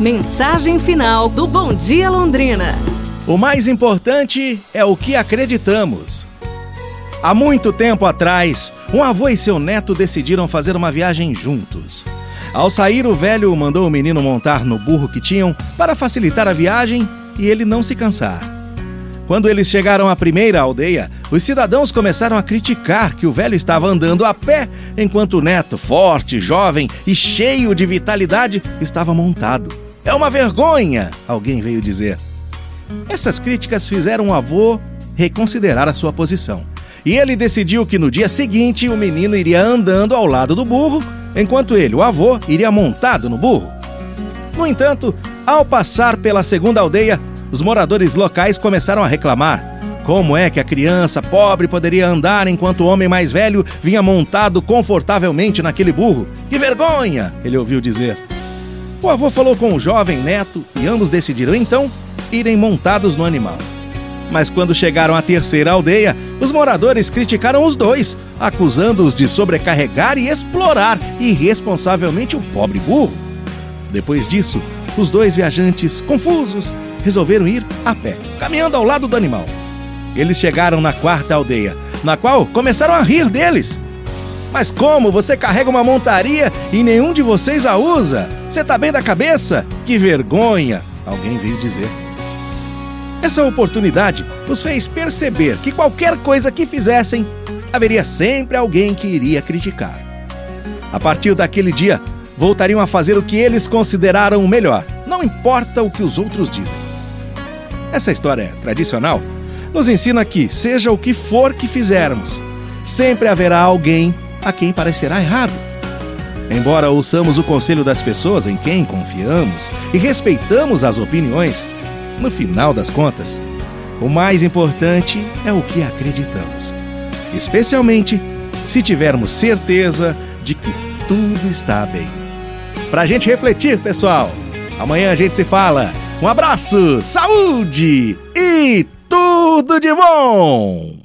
Mensagem final do Bom Dia Londrina. O mais importante é o que acreditamos. Há muito tempo atrás, um avô e seu neto decidiram fazer uma viagem juntos. Ao sair, o velho mandou o menino montar no burro que tinham para facilitar a viagem e ele não se cansar. Quando eles chegaram à primeira aldeia, os cidadãos começaram a criticar que o velho estava andando a pé, enquanto o neto, forte, jovem e cheio de vitalidade, estava montado. É uma vergonha, alguém veio dizer. Essas críticas fizeram o avô reconsiderar a sua posição. E ele decidiu que no dia seguinte o menino iria andando ao lado do burro, enquanto ele, o avô, iria montado no burro. No entanto, ao passar pela segunda aldeia, os moradores locais começaram a reclamar. Como é que a criança pobre poderia andar enquanto o homem mais velho vinha montado confortavelmente naquele burro? Que vergonha! Ele ouviu dizer. O avô falou com o jovem neto e ambos decidiram então irem montados no animal. Mas quando chegaram à terceira aldeia, os moradores criticaram os dois, acusando-os de sobrecarregar e explorar irresponsavelmente o pobre burro. Depois disso, os dois viajantes, confusos, resolveram ir a pé, caminhando ao lado do animal. Eles chegaram na quarta aldeia, na qual começaram a rir deles. Mas como você carrega uma montaria e nenhum de vocês a usa? Você tá bem da cabeça? Que vergonha! Alguém veio dizer. Essa oportunidade nos fez perceber que qualquer coisa que fizessem, haveria sempre alguém que iria criticar. A partir daquele dia, voltariam a fazer o que eles consideraram o melhor, não importa o que os outros dizem. Essa história tradicional nos ensina que, seja o que for que fizermos, sempre haverá alguém a quem parecerá errado. Embora ouçamos o conselho das pessoas em quem confiamos e respeitamos as opiniões, no final das contas, o mais importante é o que acreditamos, especialmente se tivermos certeza de que tudo está bem. Pra gente refletir, pessoal. Amanhã a gente se fala. Um abraço, saúde e tudo de bom!